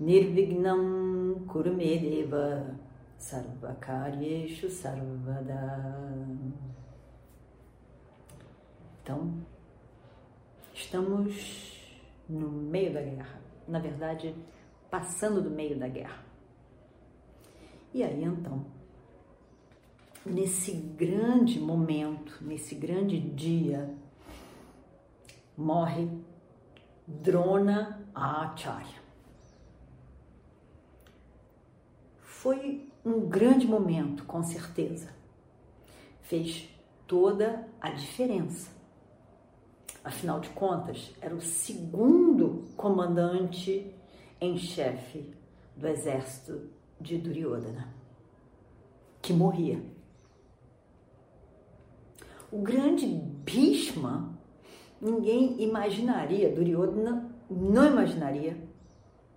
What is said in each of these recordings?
Nirvignam Kurumedeva Sarvakaryeshu Sarvada. Então, estamos no meio da guerra, na verdade, passando do meio da guerra. E aí então, nesse grande momento, nesse grande dia, morre Drona Acharya. Foi um grande momento, com certeza. Fez toda a diferença. Afinal de contas, era o segundo comandante em chefe do exército de Duryodhana, que morria. O grande Bhishma, ninguém imaginaria, Duryodhana não imaginaria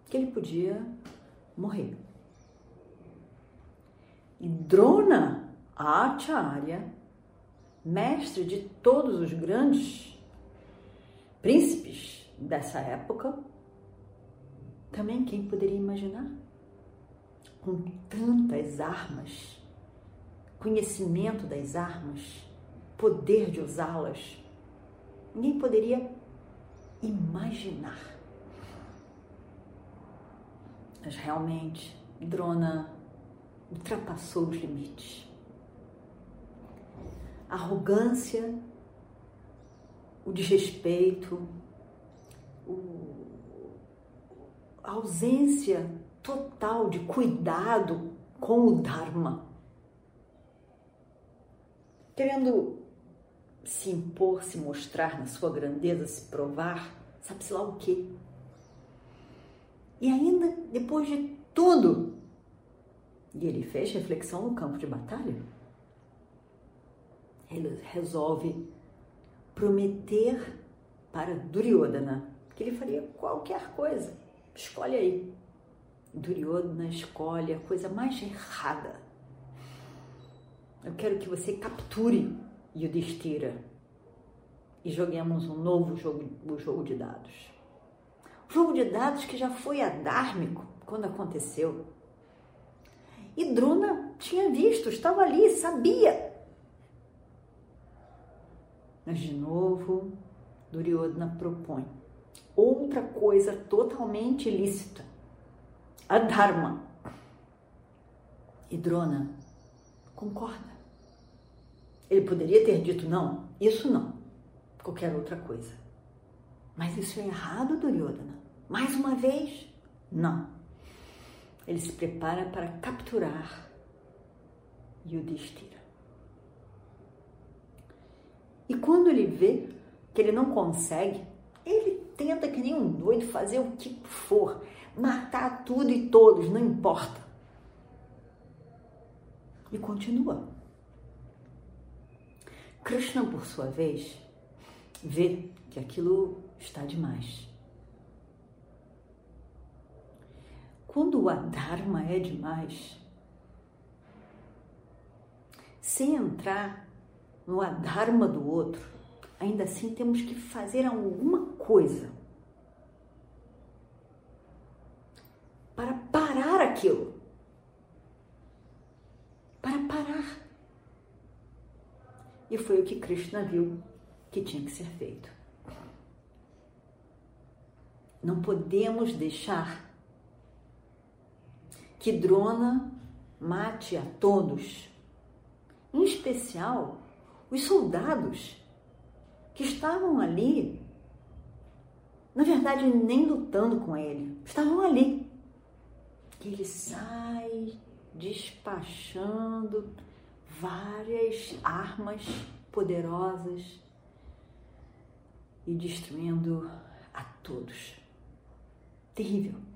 que ele podia morrer. E Drona Acharya, mestre de todos os grandes príncipes dessa época, também quem poderia imaginar? Com tantas armas, conhecimento das armas, poder de usá-las, ninguém poderia imaginar. Mas realmente, Drona ultrapassou os limites. A arrogância, o desrespeito, o, a ausência total de cuidado com o Dharma. Querendo se impor, se mostrar na sua grandeza, se provar, sabe-se lá o quê? E ainda, depois de tudo, e ele fez reflexão no campo de batalha. Ele resolve prometer para Duryodhana que ele faria qualquer coisa. Escolhe aí. Duryodhana escolhe a coisa mais errada. Eu quero que você capture Yudhishthira e joguemos um novo jogo, jogo de dados. Jogo de dados que já foi adármico quando aconteceu. E Drona tinha visto, estava ali, sabia. Mas de novo, Duryodhana propõe outra coisa totalmente ilícita, a Dharma. E Drona concorda. Ele poderia ter dito não, isso não, qualquer outra coisa. Mas isso é errado, Duryodhana. Mais uma vez, não ele se prepara para capturar Yudhishthira. E quando ele vê que ele não consegue, ele tenta que nem um doido fazer o que for, matar tudo e todos, não importa. E continua. Krishna, por sua vez, vê que aquilo está demais Quando o Adharma é demais, sem entrar no Adharma do outro, ainda assim temos que fazer alguma coisa para parar aquilo. Para parar. E foi o que Krishna viu que tinha que ser feito. Não podemos deixar que Drona mate a todos, em especial os soldados que estavam ali, na verdade, nem lutando com ele, estavam ali. E ele sai despachando várias armas poderosas e destruindo a todos. Terrível.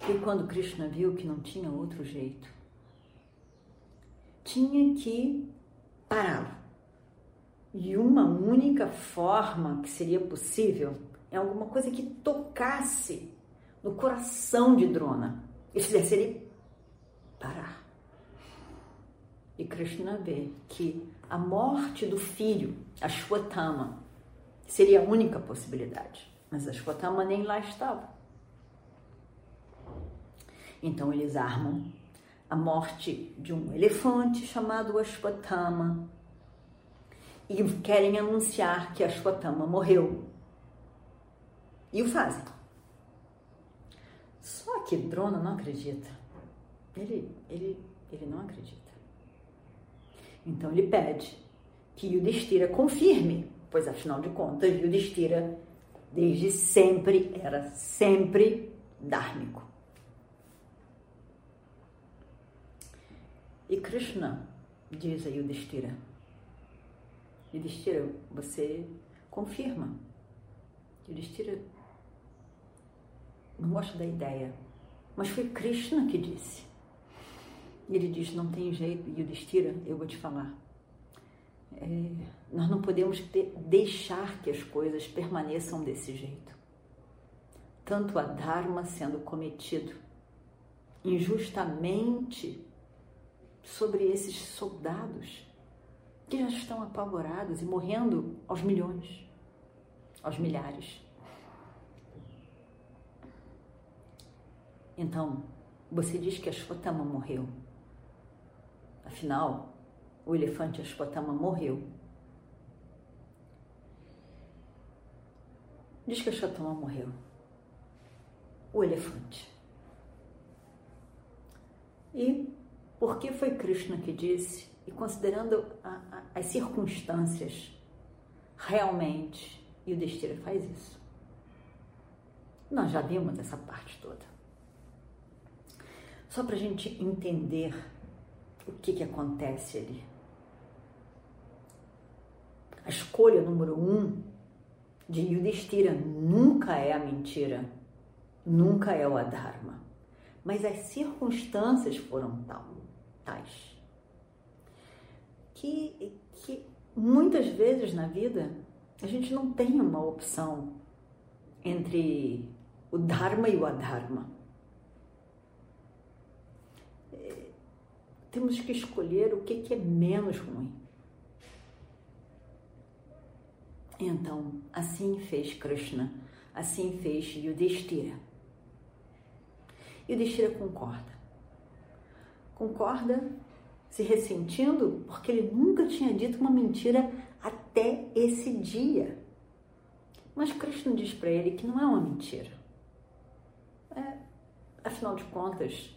Foi quando Krishna viu que não tinha outro jeito. Tinha que pará-lo. E uma única forma que seria possível é alguma coisa que tocasse no coração de Drona e fizesse ele parar. E Krishna vê que a morte do filho, Ashwatthama, seria a única possibilidade. Mas Ashwatthama nem lá estava. Então eles armam a morte de um elefante chamado Ashwatthama e querem anunciar que Ashwatthama morreu. E o fazem. Só que Drona não acredita. Ele, ele, ele não acredita. Então ele pede que Yudhishthira confirme, pois afinal de contas Yudhishthira desde sempre era sempre dármico. E Krishna diz a Yudhishthira, Yudhishthira, você confirma. Yudhishthira não gosta da ideia, mas foi Krishna que disse. E ele diz: Não tem jeito, Yudhishthira, eu vou te falar. É, nós não podemos ter, deixar que as coisas permaneçam desse jeito. Tanto a Dharma sendo cometido injustamente sobre esses soldados que já estão apavorados e morrendo aos milhões, aos milhares. Então, você diz que Ashwatthama morreu. Afinal, o elefante Ashwatthama morreu. Diz que Ashwatthama morreu. O elefante. E por que foi Krishna que disse, e considerando a, a, as circunstâncias, realmente, e o Destira faz isso? Nós já vimos essa parte toda. Só para a gente entender o que, que acontece ali. A escolha número um de Yudhishthira nunca é a mentira, nunca é o adharma, mas as circunstâncias foram tal Que, que muitas vezes na vida a gente não tem uma opção entre o Dharma e o Adharma. É, temos que escolher o que é menos ruim. Então, assim fez Krishna, assim fez Yudhishthira. Yudhishthira concorda concorda se ressentindo porque ele nunca tinha dito uma mentira até esse dia. Mas Krishna diz para ele que não é uma mentira. É, afinal de contas,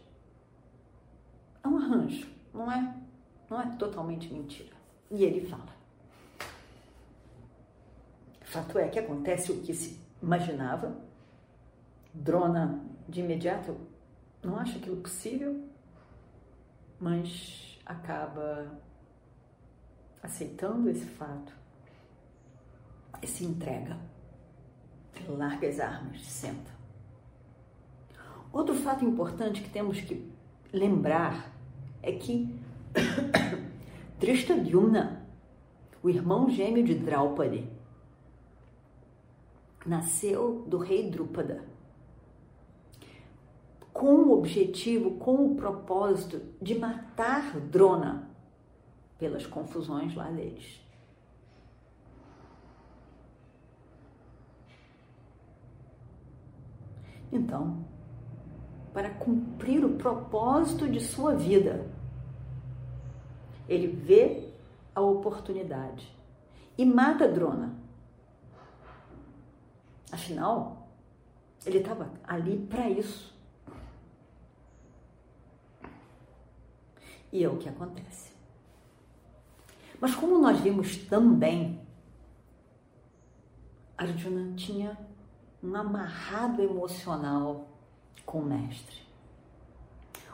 é um arranjo, não é? Não é totalmente mentira. E ele fala. Fato é que acontece o que se imaginava. Drona de imediato não acha aquilo possível mas acaba aceitando esse fato e se entrega. Larga as armas, senta. Outro fato importante que temos que lembrar é que Drishtadyumna, o irmão gêmeo de Draupadi, nasceu do rei Drupada com o objetivo, com o propósito de matar Drona pelas confusões lá deles. Então, para cumprir o propósito de sua vida, ele vê a oportunidade e mata Drona. Afinal, ele estava ali para isso. E é o que acontece. Mas como nós vimos também, Arjuna tinha um amarrado emocional com o mestre.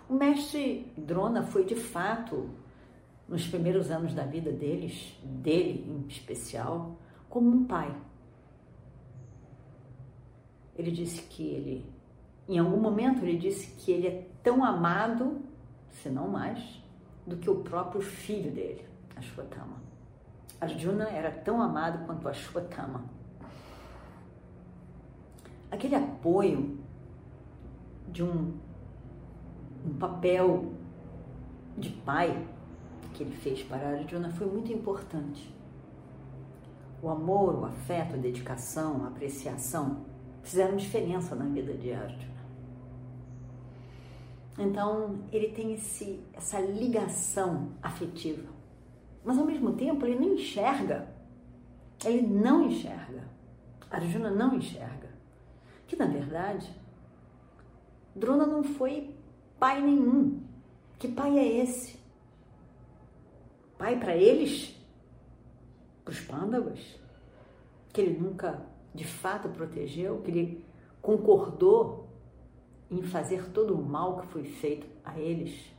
O mestre Drona foi de fato, nos primeiros anos da vida deles, dele em especial, como um pai. Ele disse que ele em algum momento ele disse que ele é tão amado, se não mais, do que o próprio filho dele, Ashwatthama. Arjuna era tão amado quanto Ashwatthama. Aquele apoio de um, um papel de pai que ele fez para Arjuna foi muito importante. O amor, o afeto, a dedicação, a apreciação fizeram diferença na vida de Arjuna. Então, ele tem esse, essa ligação afetiva. Mas, ao mesmo tempo, ele não enxerga. Ele não enxerga. Arjuna não enxerga. Que, na verdade, Drona não foi pai nenhum. Que pai é esse? Pai para eles? Para os pândavas? Que ele nunca de fato protegeu? Que ele concordou em fazer todo o mal que foi feito a eles?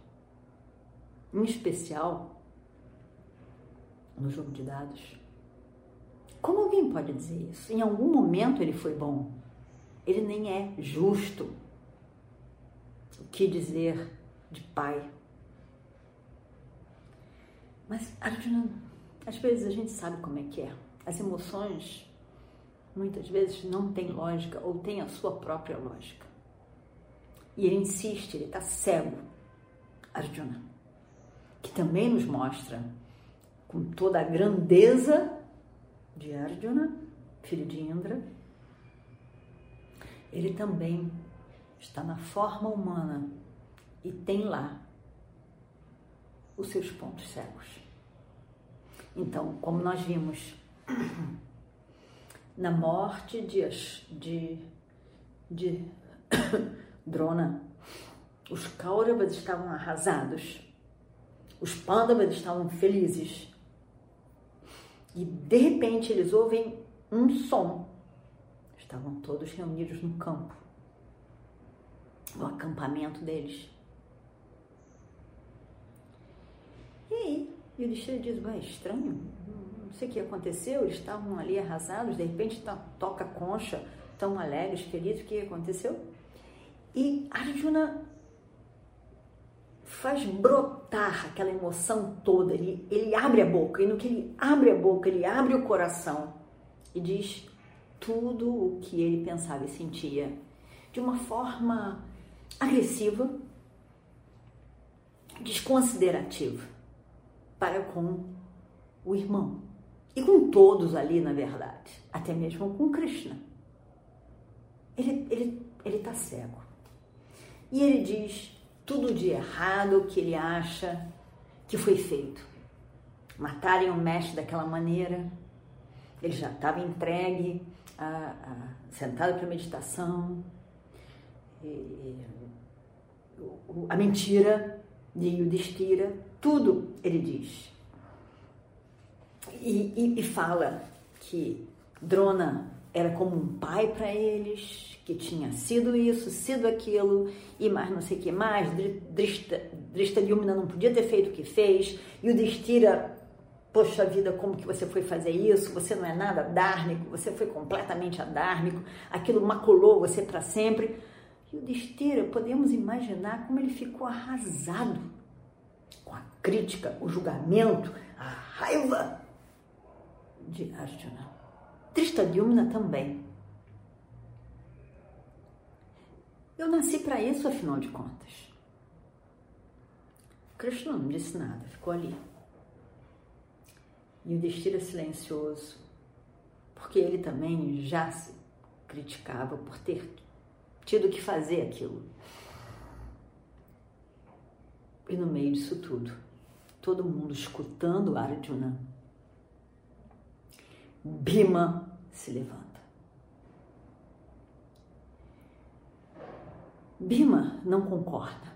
Em especial no jogo de dados. Como alguém pode dizer isso? Em algum momento ele foi bom. Ele nem é justo. O que dizer de pai. Mas Arjuna, às vezes a gente sabe como é que é. As emoções muitas vezes não têm lógica ou têm a sua própria lógica. E ele insiste, ele está cego, Arjuna, que também nos mostra com toda a grandeza de Arjuna, filho de Indra, ele também está na forma humana e tem lá os seus pontos cegos. Então, como nós vimos na morte de, de, de Drona, os Kauravas estavam arrasados, os Pandavas estavam felizes. E de repente eles ouvem um som. Estavam todos reunidos no campo, no acampamento deles. E aí, o Destino diz, vai, estranho, não sei o que aconteceu, eles estavam ali arrasados, de repente tá, toca concha, tão alegres, felizes, o que aconteceu? E Arjuna faz brotar aquela emoção toda, ele, ele abre a boca, e no que ele abre a boca, ele abre o coração e diz tudo o que ele pensava e sentia de uma forma agressiva, desconsiderativa para com o irmão. E com todos ali, na verdade, até mesmo com Krishna. Ele está ele, ele tá cego. E ele diz tudo de errado que ele acha que foi feito. Matarem o mestre daquela maneira, ele já estava entregue, a, a, sentado para meditação, e, a mentira de Yudhishthira, tudo ele diz. E, e, e fala que Drona era como um pai para eles, que tinha sido isso, sido aquilo, e mais não sei o que mais. Drista, Drista Lyumna não podia ter feito o que fez, e o Destira, poxa vida, como que você foi fazer isso? Você não é nada dármico, você foi completamente adármico, aquilo maculou você para sempre. E o Destira, podemos imaginar como ele ficou arrasado com a crítica, o julgamento, a raiva de Arjuna. Tristadiumna também. Eu nasci para isso, afinal de contas. Krishna não disse nada, ficou ali. E o Destira silencioso, porque ele também já se criticava por ter tido que fazer aquilo. E no meio disso tudo, todo mundo escutando Arjuna, Bima se levanta. Bima não concorda.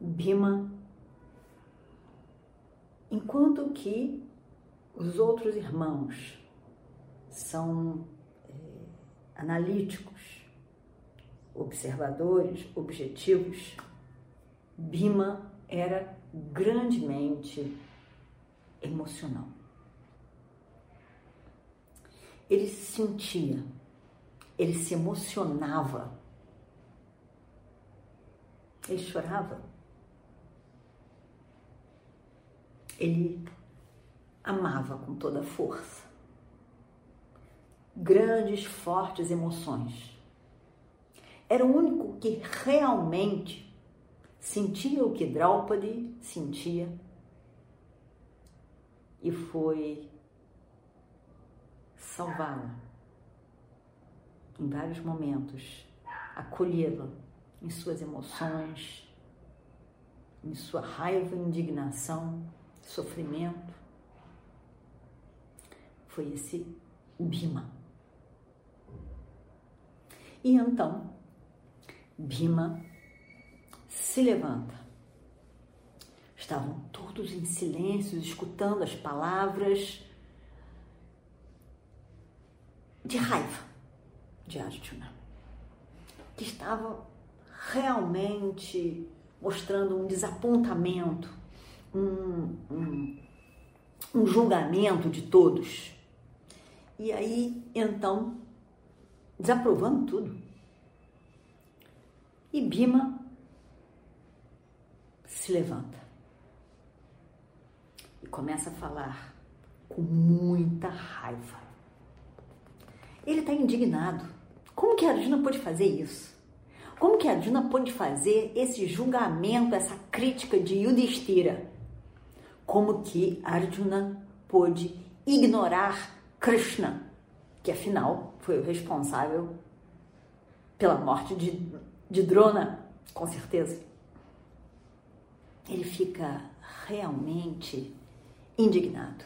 Bima, enquanto que os outros irmãos são é, analíticos, observadores, objetivos, Bima era grandemente emocional. Ele se sentia, ele se emocionava Ele chorava. Ele amava com toda a força. Grandes, fortes emoções. Era o único que realmente sentia o que Draupadi sentia e foi salvá-la em vários momentos, acolhê-la em suas emoções, em sua raiva, indignação, sofrimento. Foi esse Bima. E então, Bima se levanta. Estavam todos em silêncio, escutando as palavras de raiva de Arjuna, que estava realmente mostrando um desapontamento, um, um, um julgamento de todos. E aí, então, desaprovando tudo. E Bima se levanta e começa a falar com muita raiva. Ele está indignado. Como que Arjuna pôde fazer isso? Como que Arjuna pôde fazer esse julgamento, essa crítica de Yudhishthira? Como que Arjuna pôde ignorar Krishna, que afinal foi o responsável pela morte de, de Drona, com certeza? ele fica realmente indignado.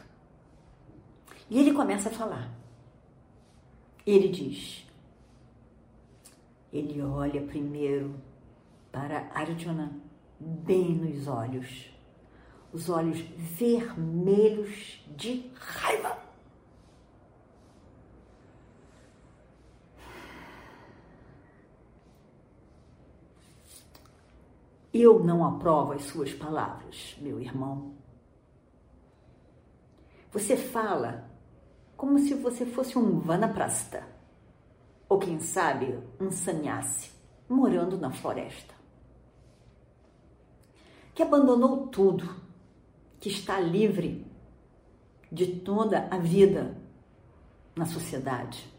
E ele começa a falar. Ele diz: ele olha primeiro para Arjuna bem nos olhos, os olhos vermelhos de raiva. Eu não aprovo as suas palavras, meu irmão. Você fala como se você fosse um vanaprasta, ou quem sabe um sannyasi morando na floresta, que abandonou tudo, que está livre de toda a vida na sociedade.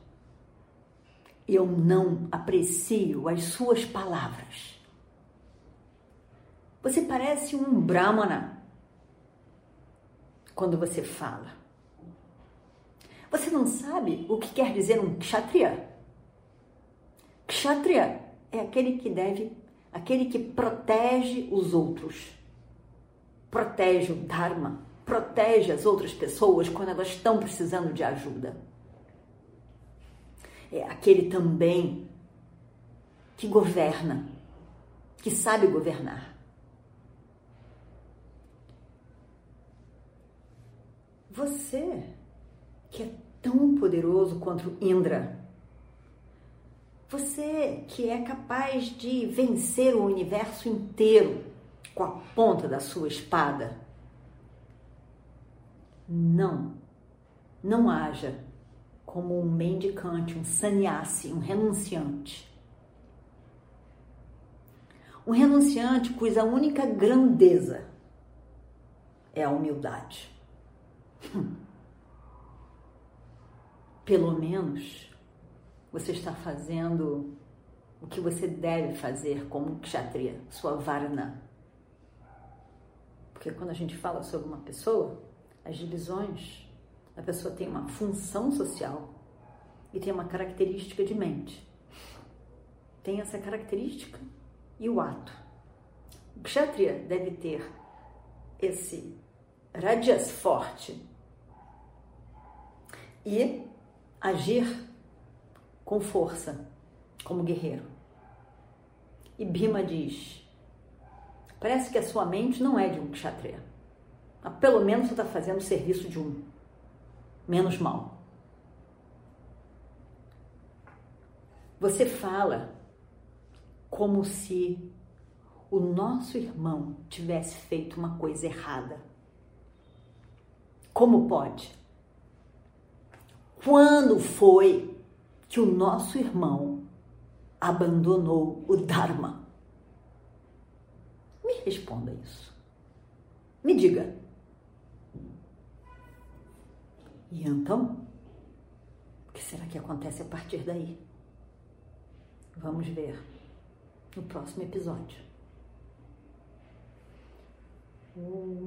Eu não aprecio as suas palavras. Você parece um brahmana quando você fala. Você não sabe o que quer dizer um kshatriya? Kshatriya é aquele que deve, aquele que protege os outros, protege o dharma, protege as outras pessoas quando elas estão precisando de ajuda. É aquele também que governa, que sabe governar. Você, que é tão poderoso quanto Indra, você que é capaz de vencer o universo inteiro com a ponta da sua espada, não, não haja como um mendicante, um sannyasi, um renunciante. Um renunciante cuja única grandeza é a humildade. Pelo menos você está fazendo o que você deve fazer como kshatriya, sua varna. Porque quando a gente fala sobre uma pessoa, as divisões, a pessoa tem uma função social e tem uma característica de mente. Tem essa característica e o ato. O kshatriya deve ter esse rajas forte e agir com força, como guerreiro. E Bhima diz: parece que a sua mente não é de um kshatriya. Mas pelo menos você está fazendo o serviço de um. Menos mal. Você fala como se o nosso irmão tivesse feito uma coisa errada. Como pode? Quando foi que o nosso irmão abandonou o Dharma? Responda isso. Me diga. E então? O que será que acontece a partir daí? Vamos ver no próximo episódio. Om